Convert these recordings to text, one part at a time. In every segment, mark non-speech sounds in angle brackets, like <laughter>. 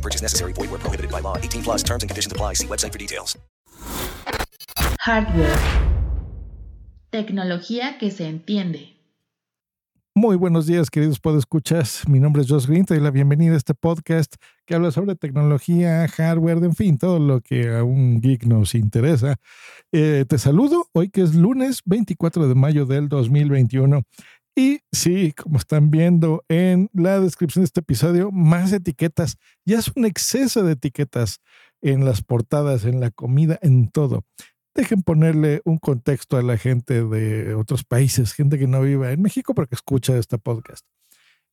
No purchase necessary. Void where prohibited by law. 18 plus terms and conditions apply. See website for details. Hardware. Tecnología que se entiende. Muy buenos días, queridos podescuchas. Mi nombre es Josh Green. Te doy la bienvenida a este podcast que habla sobre tecnología, hardware, en fin, todo lo que a un geek nos interesa. Eh, te saludo hoy que es lunes 24 de mayo del 2021. Y sí, como están viendo en la descripción de este episodio, más etiquetas. Ya es un exceso de etiquetas en las portadas, en la comida, en todo. Dejen ponerle un contexto a la gente de otros países, gente que no viva en México, porque escucha este podcast.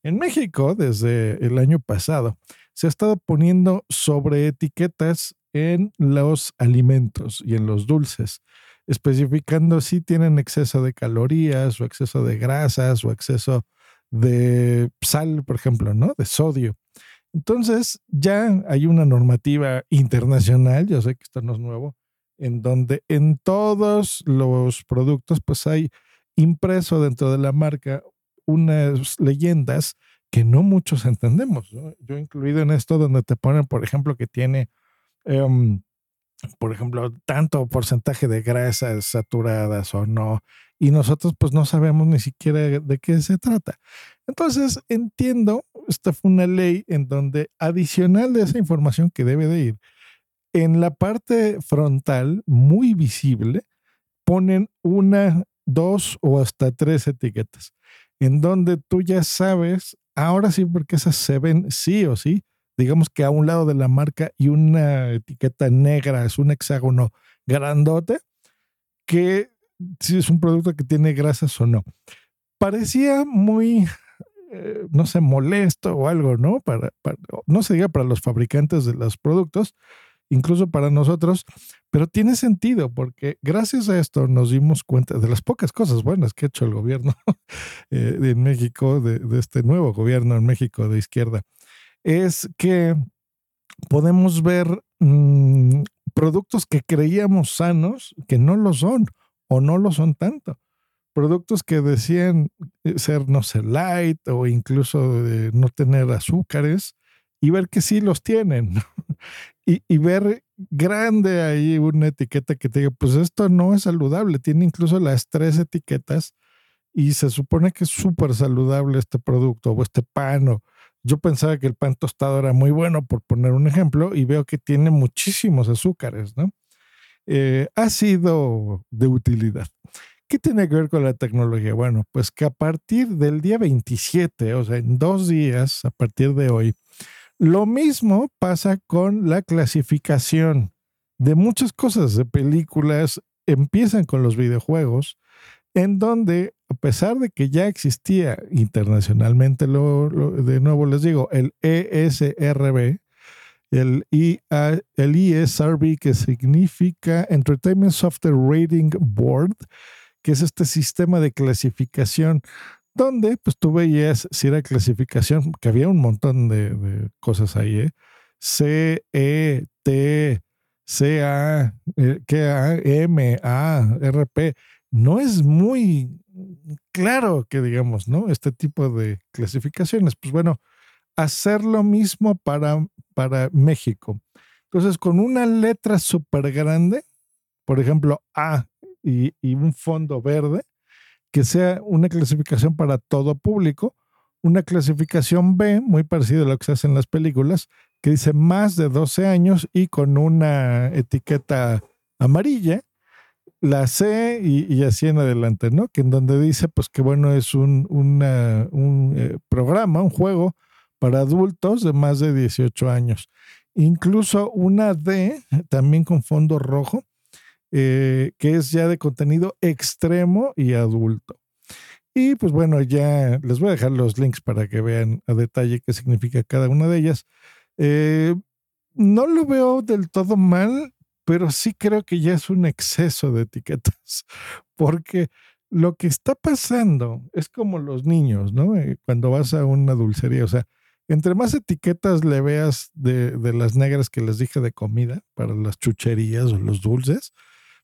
En México, desde el año pasado, se ha estado poniendo sobre etiquetas en los alimentos y en los dulces especificando si tienen exceso de calorías o exceso de grasas o exceso de sal, por ejemplo, ¿no? De sodio. Entonces, ya hay una normativa internacional, yo sé que esto no es nuevo, en donde en todos los productos, pues hay impreso dentro de la marca unas leyendas que no muchos entendemos. Yo incluido en esto, donde te ponen, por ejemplo, que tiene em, por ejemplo, tanto porcentaje de grasas saturadas o no, y nosotros pues no sabemos ni siquiera de qué se trata. Entonces, entiendo, esta fue una ley en donde adicional de esa información que debe de ir, en la parte frontal, muy visible, ponen una, dos o hasta tres etiquetas, en donde tú ya sabes, ahora sí, porque esas se ven sí o sí, digamos que a un lado de la marca y una etiqueta negra, es un hexágono grandote, que si es un producto que tiene grasas o no. Parecía muy, eh, no sé, molesto o algo, ¿no? Para, no se diga para los fabricantes de los productos, incluso para nosotros, pero tiene sentido porque gracias a esto nos dimos cuenta de las pocas cosas buenas que ha hecho el gobierno <laughs> eh, en México, de, de este nuevo gobierno en México de izquierda es que podemos ver mm, productos que creíamos sanos que no lo son o no lo son tanto. Productos que decían eh, ser, no sé, light o incluso no tener azúcares y ver que sí los tienen. <laughs> y, y, ver grande ahí una etiqueta que te diga, pues esto no es saludable. Tiene incluso las tres etiquetas y se supone que es súper saludable este producto o este pan o yo pensaba que el pan tostado era muy bueno, por poner un ejemplo, y veo que tiene muchísimos azúcares, ¿no? Eh, ha sido de utilidad. ¿Qué tiene que ver con la tecnología? Bueno, pues que a partir del día 27, o sea, en dos días, a partir de hoy, lo mismo pasa con la clasificación de muchas cosas, de películas, empiezan con los videojuegos, en donde, a pesar de que ya existía internacionalmente, lo, de nuevo les digo, el ESRB, el, IA, el ESRB, que significa Entertainment Software Rating Board, que es este sistema de clasificación donde pues tú veías si era clasificación, que había un montón de, cosas ahí, ¿eh? C, E, T, C, A, eh, K, A, M, A, R, P no es muy claro que digamos, ¿no? Este tipo de clasificaciones. Pues bueno, hacer lo mismo para, para México. Entonces, con una letra súper grande, por ejemplo, A y, y, un fondo verde, que sea una clasificación para todo público, una clasificación B, muy parecida a lo que se hace en las películas, que dice más de 12 años y con una etiqueta amarilla, la C y, así en adelante, ¿no? Que en donde dice, pues que bueno, es un, un eh, programa, un juego para adultos de más de 18 años. Incluso una D, también con fondo rojo, eh, que es ya de contenido extremo y adulto. Y pues bueno, ya les voy a dejar los links para que vean a detalle qué significa cada una de ellas. Eh, no lo veo del todo mal pero sí creo que ya es un exceso de etiquetas, <laughs> porque lo que está pasando es como los niños, ¿no? Eh, cuando vas a una dulcería, o sea, entre más etiquetas le veas de, de, las negras que les dije de comida para las chucherías o los dulces,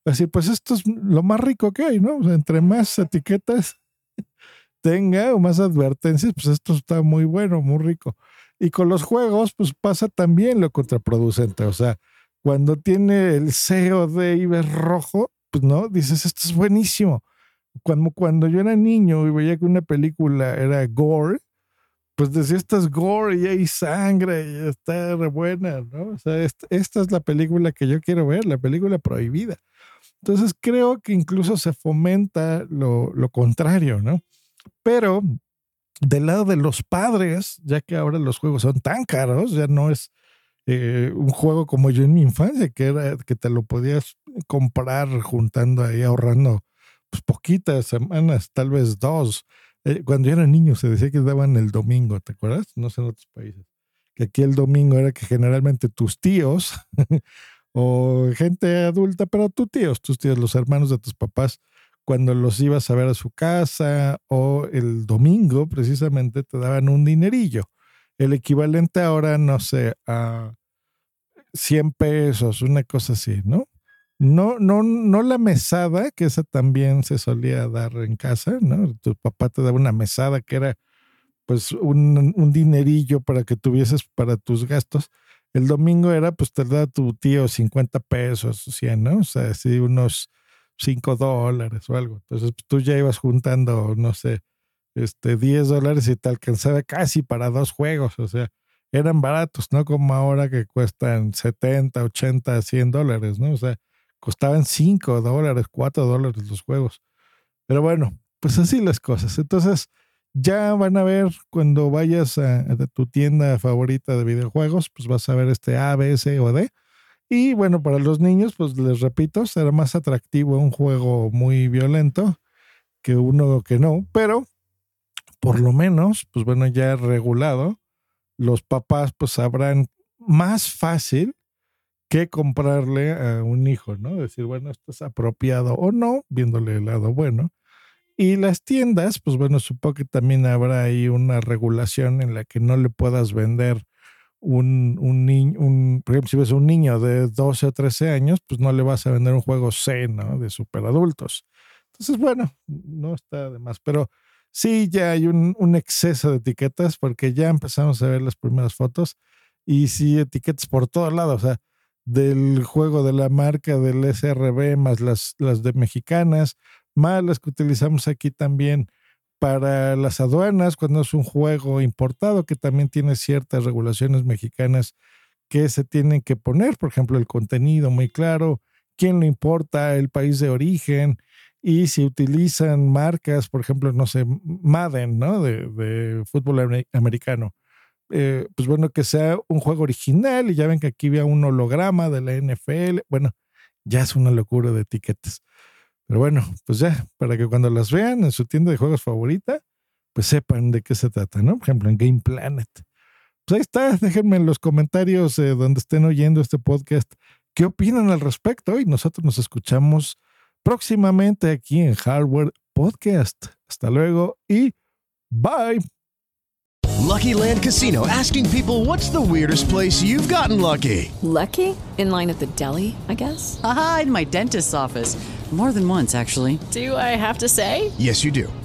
así pues esto es lo más rico que hay, ¿no? O sea, entre más etiquetas <laughs> tenga o más advertencias, pues esto está muy bueno, muy rico. Y con los juegos, pues pasa también lo contraproducente, o sea, cuando tiene el COD y ves rojo, pues no, dices, esto es buenísimo. Cuando, cuando yo era niño y veía que una película era gore, pues decía, esta es gore y hay sangre y está re buena, ¿no? O sea, esta, esta es la película que yo quiero ver, la película prohibida. Entonces creo que incluso se fomenta lo, lo contrario, ¿no? Pero del lado de los padres, ya que ahora los juegos son tan caros, ya no es eh, un juego como yo en mi infancia, que era que te lo podías comprar juntando ahí, ahorrando pues, poquitas semanas, tal vez dos. Eh, cuando yo era niño se decía que daban el domingo, ¿te acuerdas? No sé en otros países. Que aquí el domingo era que generalmente tus tíos <laughs> o gente adulta, pero tus tíos, tus tíos, los hermanos de tus papás, cuando los ibas a ver a su casa o el domingo precisamente te daban un dinerillo. El equivalente ahora, no sé, a 100 pesos, una cosa así, ¿no? No, no, no la mesada, que esa también se solía dar en casa, ¿no? Tu papá te daba una mesada que era pues un, un dinerillo para que tuvieses para tus gastos. El domingo era, pues te da tu tío 50 pesos, 100, ¿no? O sea, así unos 5 dólares o algo. Entonces pues, tú ya ibas juntando, no sé, este, 10 dólares y te alcanzaba casi para dos juegos. O sea, eran baratos, no como ahora que cuestan 70, 80, 100 dólares, ¿no? O sea, costaban 5 dólares, 4 dólares los juegos. Pero bueno, pues así las cosas. Entonces, ya van a ver cuando vayas a, a tu tienda favorita de videojuegos, pues vas a ver este A, B, C o D y bueno, para los niños, pues les repito, será más atractivo un juego muy violento que uno que no, pero por lo menos, pues bueno, ya regulado, los papás pues sabrán más fácil que comprarle a un hijo, ¿no? Decir, bueno, esto es apropiado o no, viéndole el lado bueno. Y las tiendas, pues bueno, supongo que también habrá ahí una regulación en la que no le puedas vender un, un niño, un, por ejemplo, si ves un niño de 12 o 13 años, pues no le vas a vender un juego C, ¿no? De superadultos. Entonces, bueno, no está de más, pero sí ya hay un, exceso de etiquetas porque ya empezamos a ver las primeras fotos y sí etiquetas por todos lados, o sea, del juego de la marca del SRB más las, las de mexicanas, más las que utilizamos aquí también para las aduanas cuando es un juego importado que también tiene ciertas regulaciones mexicanas que se tienen que poner, por ejemplo, el contenido muy claro, quién lo importa, el país de origen y si utilizan marcas, por ejemplo, no sé, Madden, ¿no? De, de fútbol americano. Eh, pues bueno, que sea un juego original y ya ven que aquí había un holograma de la NFL. Bueno, ya es una locura de etiquetas. Pero bueno, pues ya, para que cuando las vean en su tienda de juegos favorita, pues sepan de qué se trata, ¿no? Por ejemplo, en Game Planet. Pues ahí está, déjenme en los comentarios eh, donde estén oyendo este podcast qué opinan al respecto y nosotros nos escuchamos próximamente aquí en Hardware Podcast. Hasta luego y bye. Lucky Land Casino asking people what's the weirdest place you've gotten lucky? Lucky? In line at the deli, I guess. Aha, in my dentist's office. More than once, actually. Do I have to say? Yes, you do.